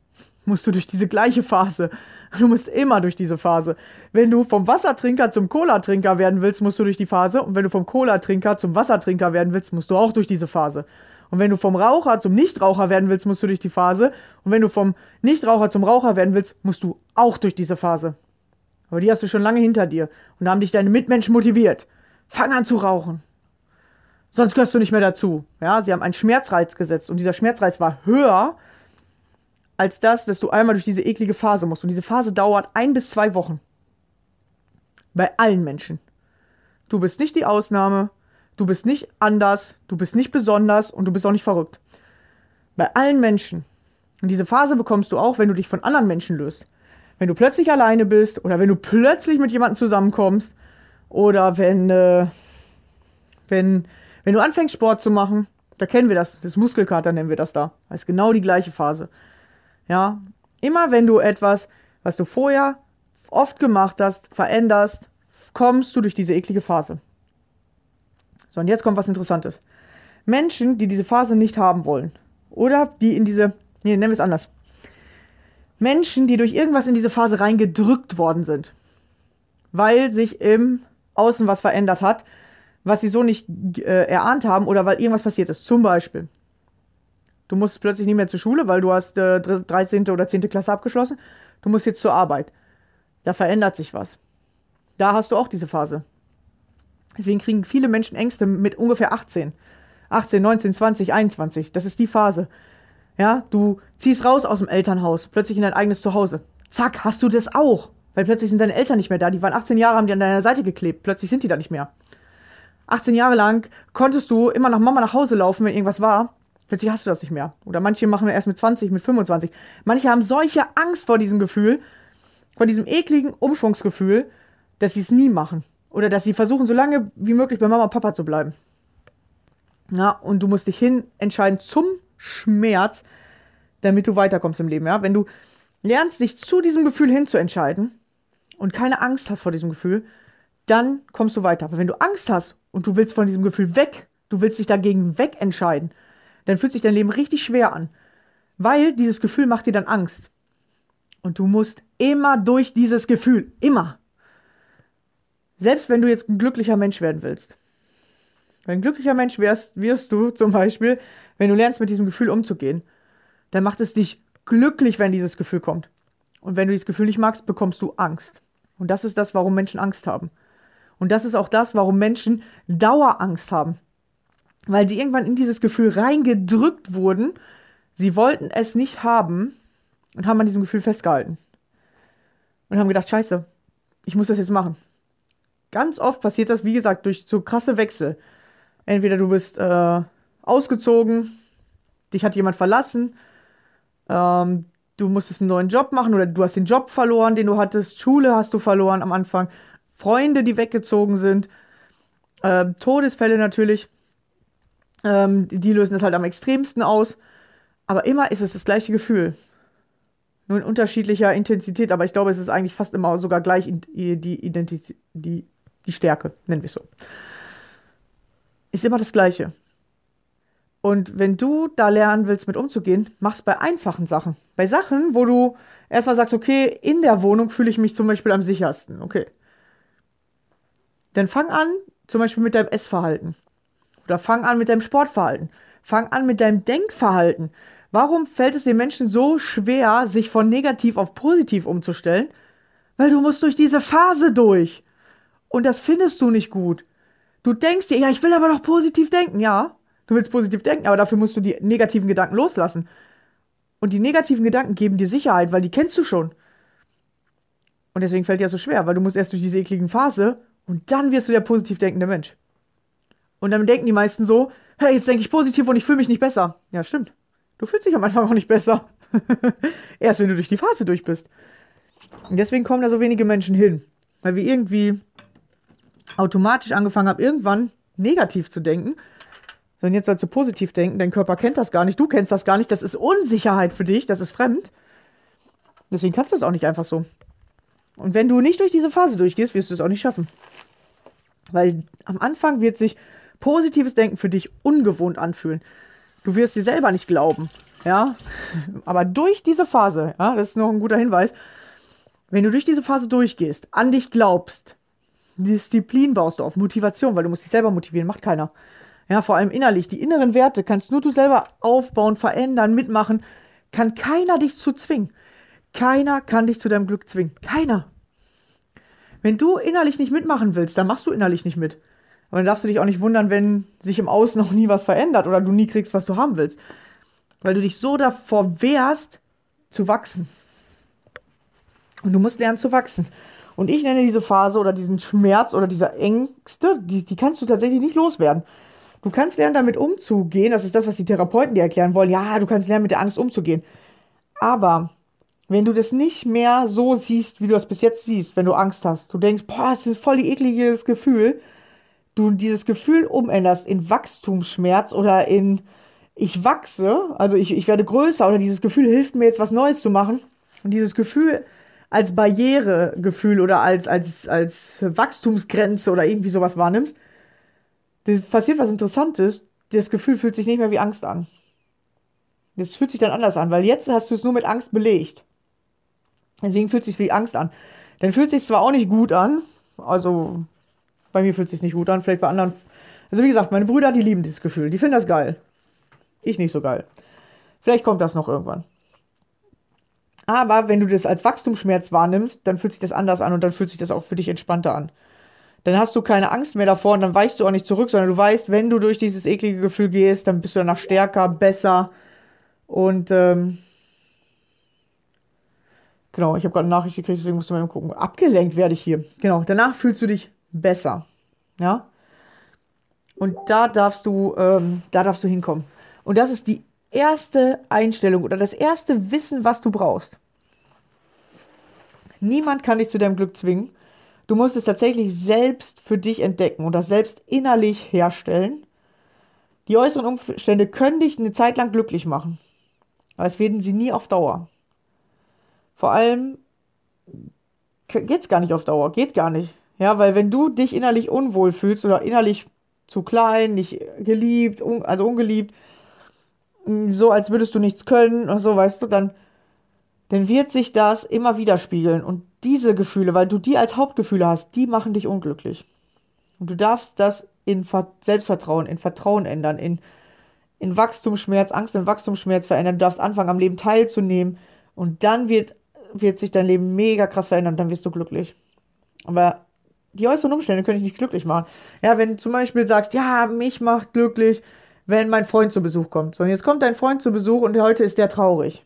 musst du durch diese gleiche Phase. Du musst immer durch diese Phase. Wenn du vom Wassertrinker zum Cola-Trinker werden willst, musst du durch die Phase. Und wenn du vom Cola-Trinker zum Wassertrinker werden willst, musst du auch durch diese Phase. Und wenn du vom Raucher zum Nichtraucher werden willst, musst du durch die Phase. Und wenn du vom Nichtraucher zum Raucher werden willst, musst du auch durch diese Phase. Aber die hast du schon lange hinter dir und da haben dich deine Mitmenschen motiviert. Fang an zu rauchen. Sonst gehörst du nicht mehr dazu. Ja, sie haben einen Schmerzreiz gesetzt und dieser Schmerzreiz war höher als das, dass du einmal durch diese eklige Phase musst. Und diese Phase dauert ein bis zwei Wochen. Bei allen Menschen. Du bist nicht die Ausnahme, du bist nicht anders, du bist nicht besonders und du bist auch nicht verrückt. Bei allen Menschen. Und diese Phase bekommst du auch, wenn du dich von anderen Menschen löst wenn du plötzlich alleine bist oder wenn du plötzlich mit jemandem zusammenkommst oder wenn, äh, wenn, wenn du anfängst Sport zu machen Da kennen wir das. Das Muskelkater nennen wir das da. Das ist genau die gleiche Phase. Ja. Immer wenn du etwas, was du vorher oft gemacht hast, veränderst, kommst du durch diese eklige Phase. So, und jetzt kommt was Interessantes. Menschen, die diese Phase nicht haben wollen, oder die in diese, nee, nennen wir es anders. Menschen, die durch irgendwas in diese Phase reingedrückt worden sind, weil sich im Außen was verändert hat, was sie so nicht äh, erahnt haben oder weil irgendwas passiert ist. Zum Beispiel, du musst plötzlich nicht mehr zur Schule, weil du hast äh, 13. oder 10. Klasse abgeschlossen. Du musst jetzt zur Arbeit. Da verändert sich was. Da hast du auch diese Phase. Deswegen kriegen viele Menschen Ängste mit ungefähr 18. 18, 19, 20, 21. Das ist die Phase. Ja, du ziehst raus aus dem Elternhaus, plötzlich in dein eigenes Zuhause. Zack, hast du das auch. Weil plötzlich sind deine Eltern nicht mehr da. Die waren 18 Jahre, haben die an deiner Seite geklebt. Plötzlich sind die da nicht mehr. 18 Jahre lang konntest du immer nach Mama nach Hause laufen, wenn irgendwas war. Plötzlich hast du das nicht mehr. Oder manche machen erst mit 20, mit 25. Manche haben solche Angst vor diesem Gefühl, vor diesem ekligen Umschwungsgefühl, dass sie es nie machen. Oder dass sie versuchen, so lange wie möglich bei Mama und Papa zu bleiben. Ja, und du musst dich hin entscheiden zum Schmerz, damit du weiterkommst im Leben. Ja? Wenn du lernst, dich zu diesem Gefühl hinzuentscheiden und keine Angst hast vor diesem Gefühl, dann kommst du weiter. Aber wenn du Angst hast und du willst von diesem Gefühl weg, du willst dich dagegen wegentscheiden, dann fühlt sich dein Leben richtig schwer an. Weil dieses Gefühl macht dir dann Angst. Und du musst immer durch dieses Gefühl, immer. Selbst wenn du jetzt ein glücklicher Mensch werden willst. Ein glücklicher Mensch wärst, wirst du zum Beispiel, wenn du lernst, mit diesem Gefühl umzugehen. Dann macht es dich glücklich, wenn dieses Gefühl kommt. Und wenn du dieses Gefühl nicht magst, bekommst du Angst. Und das ist das, warum Menschen Angst haben. Und das ist auch das, warum Menschen Dauerangst haben. Weil sie irgendwann in dieses Gefühl reingedrückt wurden. Sie wollten es nicht haben und haben an diesem Gefühl festgehalten. Und haben gedacht, scheiße, ich muss das jetzt machen. Ganz oft passiert das, wie gesagt, durch so krasse Wechsel. Entweder du bist äh, ausgezogen, dich hat jemand verlassen, ähm, du musstest einen neuen Job machen oder du hast den Job verloren, den du hattest, Schule hast du verloren am Anfang, Freunde, die weggezogen sind, äh, Todesfälle natürlich, ähm, die lösen das halt am extremsten aus, aber immer ist es das gleiche Gefühl. Nur in unterschiedlicher Intensität, aber ich glaube, es ist eigentlich fast immer sogar gleich die Identität, die, die Stärke, nennen wir es so. Ist immer das Gleiche. Und wenn du da lernen willst, mit umzugehen, mach's bei einfachen Sachen. Bei Sachen, wo du erstmal sagst, okay, in der Wohnung fühle ich mich zum Beispiel am sichersten. Okay. Dann fang an, zum Beispiel mit deinem Essverhalten. Oder fang an mit deinem Sportverhalten. Fang an mit deinem Denkverhalten. Warum fällt es den Menschen so schwer, sich von negativ auf positiv umzustellen? Weil du musst durch diese Phase durch. Und das findest du nicht gut. Du denkst dir, ja, ich will aber doch positiv denken, ja. Du willst positiv denken, aber dafür musst du die negativen Gedanken loslassen. Und die negativen Gedanken geben dir Sicherheit, weil die kennst du schon. Und deswegen fällt dir das so schwer, weil du musst erst durch diese ekligen Phase und dann wirst du der positiv denkende Mensch. Und dann denken die meisten so, hey, jetzt denke ich positiv und ich fühle mich nicht besser. Ja, stimmt. Du fühlst dich am Anfang auch nicht besser. erst wenn du durch die Phase durch bist. Und deswegen kommen da so wenige Menschen hin. Weil wir irgendwie automatisch angefangen haben, irgendwann negativ zu denken sondern jetzt sollst du positiv denken. Dein Körper kennt das gar nicht, du kennst das gar nicht. Das ist Unsicherheit für dich, das ist fremd. Deswegen kannst du es auch nicht einfach so. Und wenn du nicht durch diese Phase durchgehst, wirst du es auch nicht schaffen. Weil am Anfang wird sich positives Denken für dich ungewohnt anfühlen. Du wirst dir selber nicht glauben. Ja, aber durch diese Phase, ja, das ist noch ein guter Hinweis, wenn du durch diese Phase durchgehst, an dich glaubst, Disziplin baust du auf, Motivation, weil du musst dich selber motivieren, macht keiner. Ja, vor allem innerlich. Die inneren Werte kannst nur du selber aufbauen, verändern, mitmachen. Kann keiner dich zu zwingen. Keiner kann dich zu deinem Glück zwingen. Keiner. Wenn du innerlich nicht mitmachen willst, dann machst du innerlich nicht mit. Aber dann darfst du dich auch nicht wundern, wenn sich im Außen noch nie was verändert oder du nie kriegst, was du haben willst. Weil du dich so davor wehrst, zu wachsen. Und du musst lernen zu wachsen. Und ich nenne diese Phase oder diesen Schmerz oder diese Ängste, die, die kannst du tatsächlich nicht loswerden. Du kannst lernen, damit umzugehen. Das ist das, was die Therapeuten dir erklären wollen. Ja, du kannst lernen, mit der Angst umzugehen. Aber wenn du das nicht mehr so siehst, wie du das bis jetzt siehst, wenn du Angst hast, du denkst, boah, das ist voll die ekliges Gefühl, du dieses Gefühl umänderst in Wachstumsschmerz oder in ich wachse, also ich, ich werde größer oder dieses Gefühl hilft mir jetzt was Neues zu machen und dieses Gefühl als Barrieregefühl oder als, als, als Wachstumsgrenze oder irgendwie sowas wahrnimmst, das passiert was Interessantes, das Gefühl fühlt sich nicht mehr wie Angst an. Das fühlt sich dann anders an, weil jetzt hast du es nur mit Angst belegt. Deswegen fühlt es sich wie Angst an. Dann fühlt es sich zwar auch nicht gut an, also bei mir fühlt es sich nicht gut an, vielleicht bei anderen. Also wie gesagt, meine Brüder, die lieben dieses Gefühl, die finden das geil. Ich nicht so geil. Vielleicht kommt das noch irgendwann. Aber wenn du das als Wachstumsschmerz wahrnimmst, dann fühlt sich das anders an und dann fühlt sich das auch für dich entspannter an. Dann hast du keine Angst mehr davor und dann weichst du auch nicht zurück, sondern du weißt, wenn du durch dieses eklige Gefühl gehst, dann bist du danach stärker, besser und ähm, genau, ich habe gerade eine Nachricht gekriegt, deswegen musst du mal gucken. Abgelenkt werde ich hier. Genau, danach fühlst du dich besser. Ja. Und da darfst du, ähm, da darfst du hinkommen. Und das ist die erste Einstellung oder das erste Wissen, was du brauchst. Niemand kann dich zu deinem Glück zwingen. Du musst es tatsächlich selbst für dich entdecken oder selbst innerlich herstellen. Die äußeren Umstände können dich eine Zeit lang glücklich machen. Aber es werden sie nie auf Dauer. Vor allem geht es gar nicht auf Dauer, geht gar nicht. Ja, weil wenn du dich innerlich unwohl fühlst oder innerlich zu klein, nicht geliebt, un also ungeliebt, so als würdest du nichts können oder so, weißt du, dann, dann wird sich das immer widerspiegeln. Und diese Gefühle, weil du die als Hauptgefühle hast, die machen dich unglücklich. Und du darfst das in Ver Selbstvertrauen, in Vertrauen ändern, in, in Wachstumsschmerz, Angst in Wachstumsschmerz verändern. Du darfst anfangen, am Leben teilzunehmen. Und dann wird, wird sich dein Leben mega krass verändern und dann wirst du glücklich. Aber die äußeren Umstände können dich nicht glücklich machen. Ja, wenn du zum Beispiel sagst, ja, mich macht glücklich, wenn mein Freund zu Besuch kommt. So, und jetzt kommt dein Freund zu Besuch und heute ist der traurig.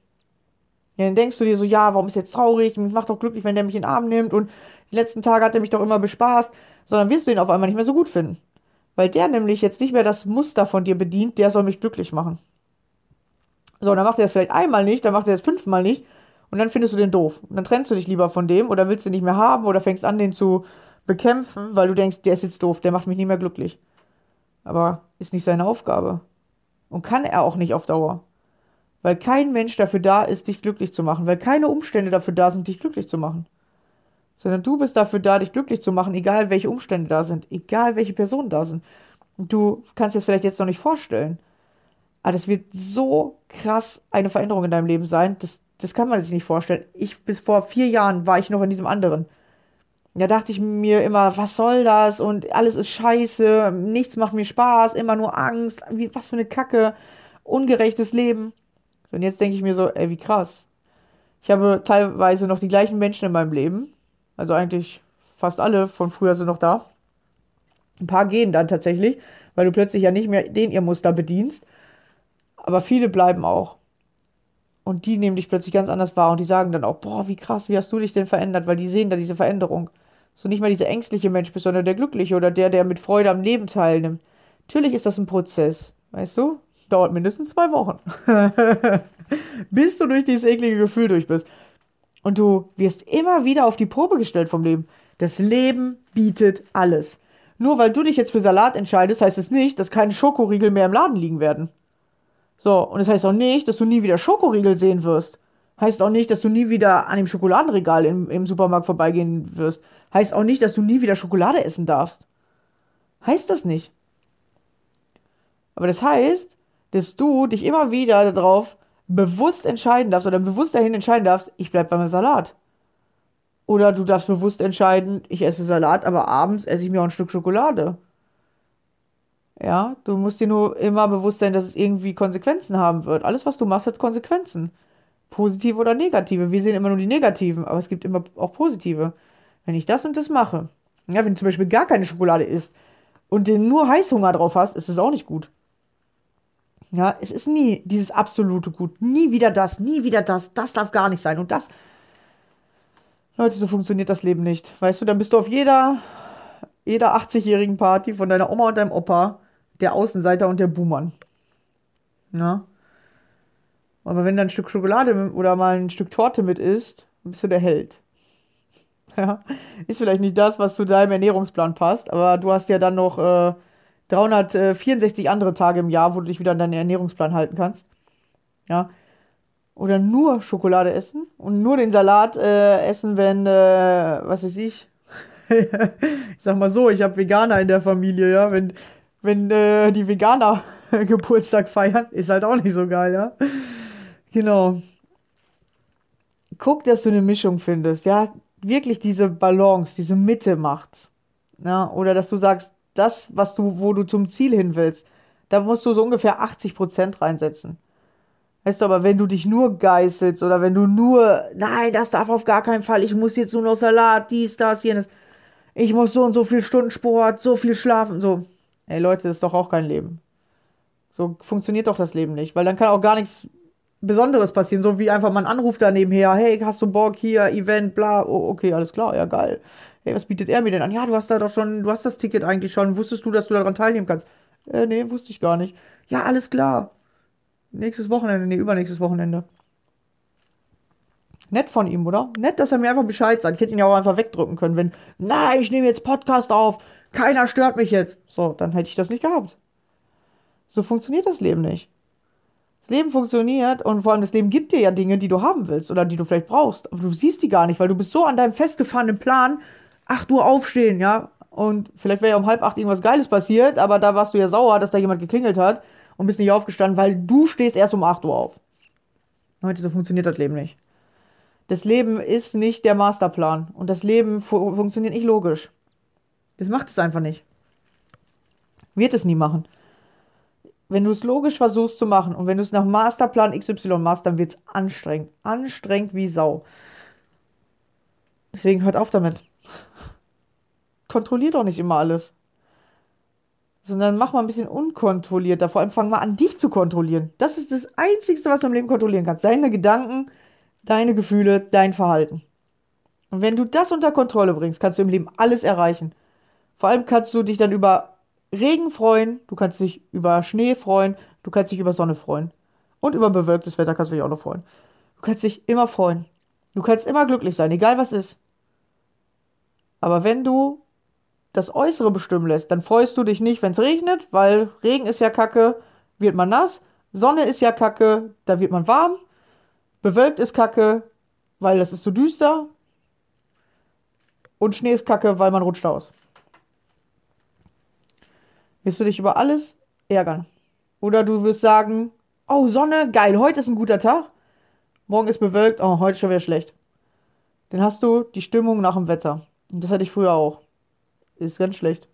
Ja, dann denkst du dir so, ja, warum ist er jetzt traurig? Mich macht doch glücklich, wenn der mich in den Arm nimmt und die letzten Tage hat er mich doch immer bespaßt. Sondern wirst du ihn auf einmal nicht mehr so gut finden. Weil der nämlich jetzt nicht mehr das Muster von dir bedient, der soll mich glücklich machen. So, dann macht er es vielleicht einmal nicht, dann macht er es fünfmal nicht und dann findest du den doof. Und dann trennst du dich lieber von dem oder willst du nicht mehr haben oder fängst an, den zu bekämpfen, weil du denkst, der ist jetzt doof, der macht mich nicht mehr glücklich. Aber ist nicht seine Aufgabe. Und kann er auch nicht auf Dauer. Weil kein Mensch dafür da ist, dich glücklich zu machen. Weil keine Umstände dafür da sind, dich glücklich zu machen. Sondern du bist dafür da, dich glücklich zu machen, egal welche Umstände da sind, egal welche Personen da sind. Und du kannst dir das vielleicht jetzt noch nicht vorstellen. Aber das wird so krass eine Veränderung in deinem Leben sein. Das, das kann man sich nicht vorstellen. Ich, bis vor vier Jahren war ich noch in diesem anderen. Da dachte ich mir immer, was soll das? Und alles ist scheiße, nichts macht mir Spaß, immer nur Angst, wie, was für eine Kacke, ungerechtes Leben. Und jetzt denke ich mir so, ey, wie krass. Ich habe teilweise noch die gleichen Menschen in meinem Leben. Also eigentlich fast alle von früher sind noch da. Ein paar gehen dann tatsächlich, weil du plötzlich ja nicht mehr den ihr Muster bedienst. Aber viele bleiben auch. Und die nehmen dich plötzlich ganz anders wahr und die sagen dann auch, boah, wie krass, wie hast du dich denn verändert? Weil die sehen da diese Veränderung. So nicht mehr dieser ängstliche Mensch bist, sondern der glückliche oder der, der mit Freude am Leben teilnimmt. Natürlich ist das ein Prozess, weißt du? Dauert mindestens zwei Wochen. Bis du durch dieses eklige Gefühl durch bist. Und du wirst immer wieder auf die Probe gestellt vom Leben. Das Leben bietet alles. Nur weil du dich jetzt für Salat entscheidest, heißt es nicht, dass keine Schokoriegel mehr im Laden liegen werden. So, und das heißt auch nicht, dass du nie wieder Schokoriegel sehen wirst. Heißt auch nicht, dass du nie wieder an dem Schokoladenregal im, im Supermarkt vorbeigehen wirst. Heißt auch nicht, dass du nie wieder Schokolade essen darfst. Heißt das nicht. Aber das heißt, dass du dich immer wieder darauf bewusst entscheiden darfst oder bewusst dahin entscheiden darfst, ich bleib beim Salat. Oder du darfst bewusst entscheiden, ich esse Salat, aber abends esse ich mir auch ein Stück Schokolade. Ja, du musst dir nur immer bewusst sein, dass es irgendwie Konsequenzen haben wird. Alles, was du machst, hat Konsequenzen. Positive oder negative. Wir sehen immer nur die negativen, aber es gibt immer auch positive. Wenn ich das und das mache, ja, wenn du zum Beispiel gar keine Schokolade isst und den nur Heißhunger drauf hast, ist es auch nicht gut. Ja, es ist nie dieses absolute Gut. Nie wieder das, nie wieder das. Das darf gar nicht sein. Und das. Leute, so funktioniert das Leben nicht. Weißt du, dann bist du auf jeder, jeder 80-jährigen Party von deiner Oma und deinem Opa der Außenseiter und der Buhmann. Ja. Aber wenn du ein Stück Schokolade oder mal ein Stück Torte mit isst, bist du der Held. Ja, ist vielleicht nicht das, was zu deinem Ernährungsplan passt, aber du hast ja dann noch äh, 364 andere Tage im Jahr, wo du dich wieder an deinen Ernährungsplan halten kannst. Ja. Oder nur Schokolade essen und nur den Salat äh, essen, wenn, äh, was weiß ich. ich sag mal so, ich habe Veganer in der Familie, ja. Wenn, wenn äh, die Veganer Geburtstag feiern, ist halt auch nicht so geil, ja. Genau. Guck, dass du eine Mischung findest, ja. Wirklich diese Balance, diese Mitte macht's. Ja? Oder dass du sagst, das, was du, wo du zum Ziel hin willst, da musst du so ungefähr 80% reinsetzen. Weißt du, aber wenn du dich nur geißelst oder wenn du nur, nein, das darf auf gar keinen Fall, ich muss jetzt nur noch Salat, dies, das, jenes, ich muss so und so viel Stunden Sport, so viel schlafen, so. Ey Leute, das ist doch auch kein Leben. So funktioniert doch das Leben nicht, weil dann kann auch gar nichts Besonderes passieren, so wie einfach mal ein Anruf da nebenher, hey, hast du Bock hier, Event, bla, oh, okay, alles klar, ja geil. Hey, was bietet er mir denn an? Ja, du hast da doch schon, du hast das Ticket eigentlich schon, wusstest du, dass du daran teilnehmen kannst? Äh, nee, wusste ich gar nicht. Ja, alles klar. Nächstes Wochenende, nee, übernächstes Wochenende. Nett von ihm, oder? Nett, dass er mir einfach Bescheid sagt. Ich hätte ihn ja auch einfach wegdrücken können, wenn, nein, ich nehme jetzt Podcast auf, keiner stört mich jetzt. So, dann hätte ich das nicht gehabt. So funktioniert das Leben nicht. Das Leben funktioniert und vor allem das Leben gibt dir ja Dinge, die du haben willst oder die du vielleicht brauchst. Aber du siehst die gar nicht, weil du bist so an deinem festgefahrenen Plan, 8 Uhr aufstehen, ja. Und vielleicht wäre ja um halb acht irgendwas Geiles passiert, aber da warst du ja sauer, dass da jemand geklingelt hat und bist nicht aufgestanden, weil du stehst erst um 8 Uhr auf. Leute, so funktioniert das Leben nicht. Das Leben ist nicht der Masterplan und das Leben fu funktioniert nicht logisch. Das macht es einfach nicht. Wird es nie machen. Wenn du es logisch versuchst zu machen und wenn du es nach Masterplan XY machst, dann wird es anstrengend. Anstrengend wie Sau. Deswegen hört auf damit. Kontrollier doch nicht immer alles. Sondern mach mal ein bisschen unkontrollierter. Vor allem fang mal an, dich zu kontrollieren. Das ist das Einzige, was du im Leben kontrollieren kannst. Deine Gedanken, deine Gefühle, dein Verhalten. Und wenn du das unter Kontrolle bringst, kannst du im Leben alles erreichen. Vor allem kannst du dich dann über Regen freuen, du kannst dich über Schnee freuen, du kannst dich über Sonne freuen. Und über bewölktes Wetter kannst du dich auch noch freuen. Du kannst dich immer freuen. Du kannst immer glücklich sein, egal was ist. Aber wenn du das Äußere bestimmen lässt, dann freust du dich nicht, wenn es regnet, weil Regen ist ja kacke, wird man nass. Sonne ist ja kacke, da wird man warm. Bewölkt ist kacke, weil es ist so düster. Und Schnee ist kacke, weil man rutscht aus wirst du dich über alles ärgern. Oder du wirst sagen, oh Sonne, geil, heute ist ein guter Tag. Morgen ist bewölkt, oh, heute schon wieder schlecht. Dann hast du die Stimmung nach dem Wetter. Und das hatte ich früher auch. Ist ganz schlecht.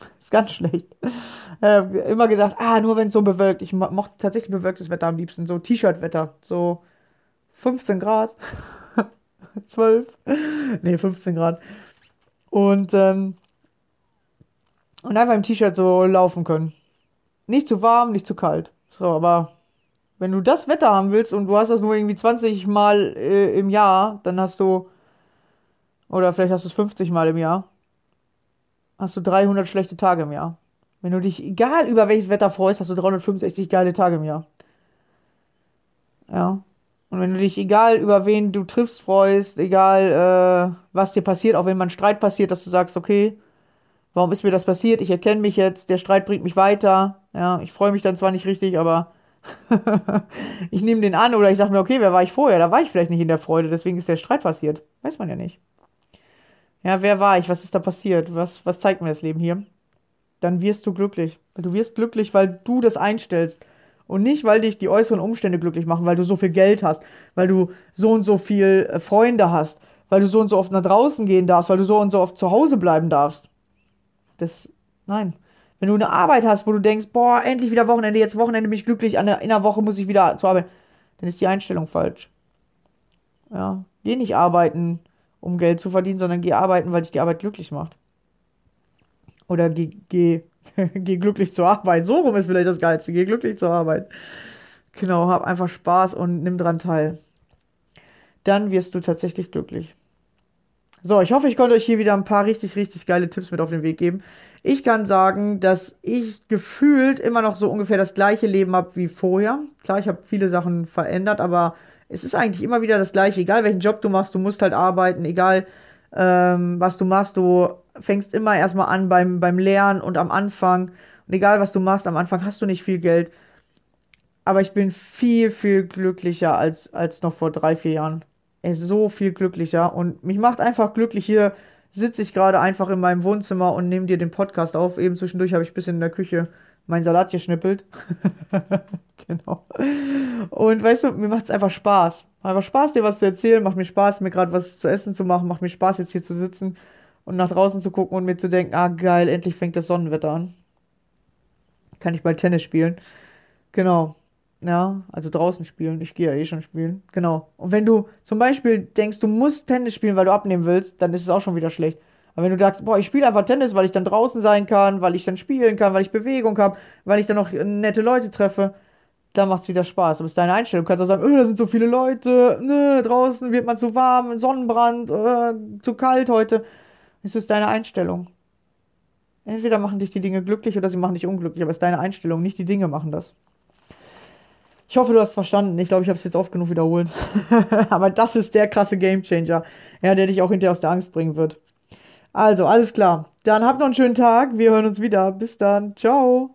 Ist ganz schlecht. Äh, immer gesagt, ah, nur wenn es so bewölkt. Ich mochte tatsächlich bewölktes Wetter am liebsten. So T-Shirt-Wetter. So 15 Grad. 12. nee, 15 Grad. Und ähm, und einfach im T-Shirt so laufen können. Nicht zu warm, nicht zu kalt. So, aber wenn du das Wetter haben willst und du hast das nur irgendwie 20 Mal äh, im Jahr, dann hast du, oder vielleicht hast du es 50 Mal im Jahr, hast du 300 schlechte Tage im Jahr. Wenn du dich, egal über welches Wetter freust, hast du 365 geile Tage im Jahr. Ja. Und wenn du dich, egal über wen du triffst, freust, egal äh, was dir passiert, auch wenn mal ein Streit passiert, dass du sagst, okay, warum ist mir das passiert? Ich erkenne mich jetzt, der Streit bringt mich weiter. Ja, ich freue mich dann zwar nicht richtig, aber ich nehme den an oder ich sage mir, okay, wer war ich vorher? Da war ich vielleicht nicht in der Freude, deswegen ist der Streit passiert. Weiß man ja nicht. Ja, wer war ich? Was ist da passiert? Was, was zeigt mir das Leben hier? Dann wirst du glücklich. Du wirst glücklich, weil du das einstellst. Und nicht, weil dich die äußeren Umstände glücklich machen, weil du so viel Geld hast, weil du so und so viel äh, Freunde hast, weil du so und so oft nach draußen gehen darfst, weil du so und so oft zu Hause bleiben darfst. Das, nein. Wenn du eine Arbeit hast, wo du denkst, boah, endlich wieder Wochenende, jetzt Wochenende bin ich glücklich, in einer Woche muss ich wieder zur Arbeit, dann ist die Einstellung falsch. Ja, geh nicht arbeiten, um Geld zu verdienen, sondern geh arbeiten, weil dich die Arbeit glücklich macht. Oder geh, geh, geh glücklich zur Arbeit. So rum ist vielleicht das Geilste. Geh glücklich zur Arbeit. Genau, hab einfach Spaß und nimm dran teil. Dann wirst du tatsächlich glücklich. So, ich hoffe, ich konnte euch hier wieder ein paar richtig, richtig geile Tipps mit auf den Weg geben. Ich kann sagen, dass ich gefühlt immer noch so ungefähr das gleiche Leben habe wie vorher. Klar, ich habe viele Sachen verändert, aber es ist eigentlich immer wieder das gleiche. Egal welchen Job du machst, du musst halt arbeiten. Egal ähm, was du machst. Du fängst immer erstmal an beim, beim Lernen und am Anfang. Und egal, was du machst, am Anfang hast du nicht viel Geld. Aber ich bin viel, viel glücklicher als, als noch vor drei, vier Jahren. Ey, so viel glücklicher. Und mich macht einfach glücklich. Hier sitze ich gerade einfach in meinem Wohnzimmer und nehme dir den Podcast auf. Eben zwischendurch habe ich ein bisschen in der Küche meinen Salat geschnippelt. genau. Und weißt du, mir macht es einfach Spaß. Einfach Spaß, dir was zu erzählen. Macht mir Spaß, mir gerade was zu essen zu machen. Macht mir Spaß, jetzt hier zu sitzen und nach draußen zu gucken und mir zu denken, ah geil, endlich fängt das Sonnenwetter an. Kann ich bald Tennis spielen. Genau. Ja, also draußen spielen. Ich gehe ja eh schon spielen. Genau. Und wenn du zum Beispiel denkst, du musst Tennis spielen, weil du abnehmen willst, dann ist es auch schon wieder schlecht. Aber wenn du sagst, boah, ich spiele einfach Tennis, weil ich dann draußen sein kann, weil ich dann spielen kann, weil ich Bewegung habe, weil ich dann noch nette Leute treffe, dann macht es wieder Spaß. Aber es ist deine Einstellung. Du kannst auch sagen, oh, da sind so viele Leute, ne, draußen wird man zu warm, Sonnenbrand, äh, zu kalt heute. Es ist deine Einstellung. Entweder machen dich die Dinge glücklich oder sie machen dich unglücklich, aber es ist deine Einstellung, nicht die Dinge machen das. Ich hoffe, du hast verstanden. Ich glaube, ich habe es jetzt oft genug wiederholt. aber das ist der krasse Gamechanger, ja, der dich auch hinterher aus der Angst bringen wird. Also, alles klar. Dann habt noch einen schönen Tag. Wir hören uns wieder. Bis dann. Ciao.